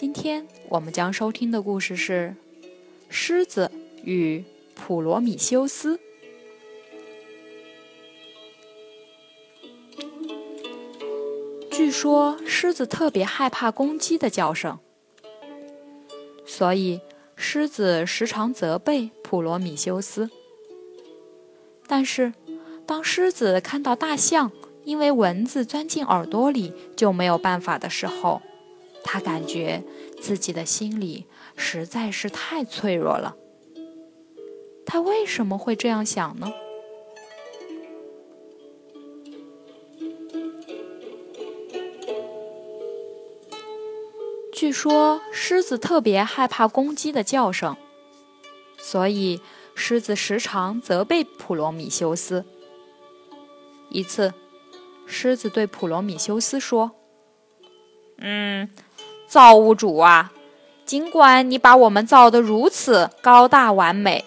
今天我们将收听的故事是《狮子与普罗米修斯》。据说狮子特别害怕公鸡的叫声，所以狮子时常责备普罗米修斯。但是，当狮子看到大象因为蚊子钻进耳朵里就没有办法的时候，他感觉自己的心里实在是太脆弱了。他为什么会这样想呢？据说狮子特别害怕公鸡的叫声，所以狮子时常责备普罗米修斯。一次，狮子对普罗米修斯说：“嗯，造物主啊，尽管你把我们造得如此高大完美，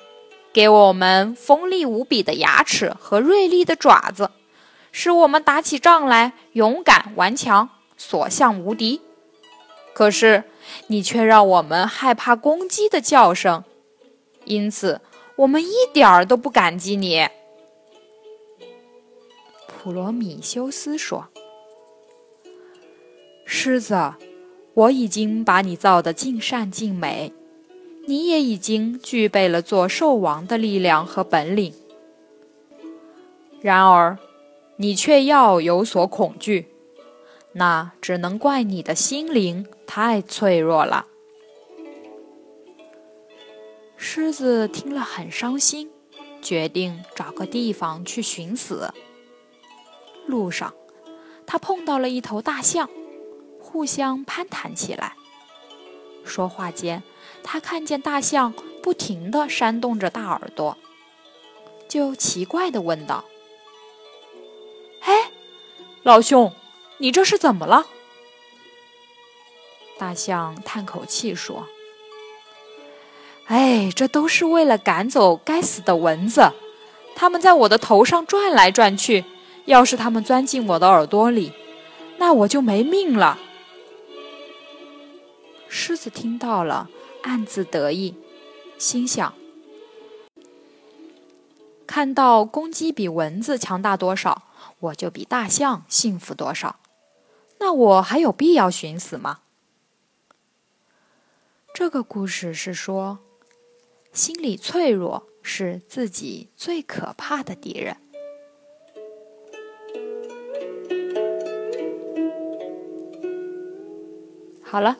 给我们锋利无比的牙齿和锐利的爪子，使我们打起仗来勇敢顽强，所向无敌。”可是，你却让我们害怕公鸡的叫声，因此我们一点儿都不感激你。”普罗米修斯说，“狮子，我已经把你造得尽善尽美，你也已经具备了做兽王的力量和本领。然而，你却要有所恐惧。”那只能怪你的心灵太脆弱了。狮子听了很伤心，决定找个地方去寻死。路上，他碰到了一头大象，互相攀谈起来。说话间，他看见大象不停地扇动着大耳朵，就奇怪地问道：“哎，老兄。”你这是怎么了？大象叹口气说：“哎，这都是为了赶走该死的蚊子，它们在我的头上转来转去。要是它们钻进我的耳朵里，那我就没命了。”狮子听到了，暗自得意，心想：“看到公鸡比蚊子强大多少，我就比大象幸福多少。”那我还有必要寻死吗？这个故事是说，心理脆弱是自己最可怕的敌人。好了，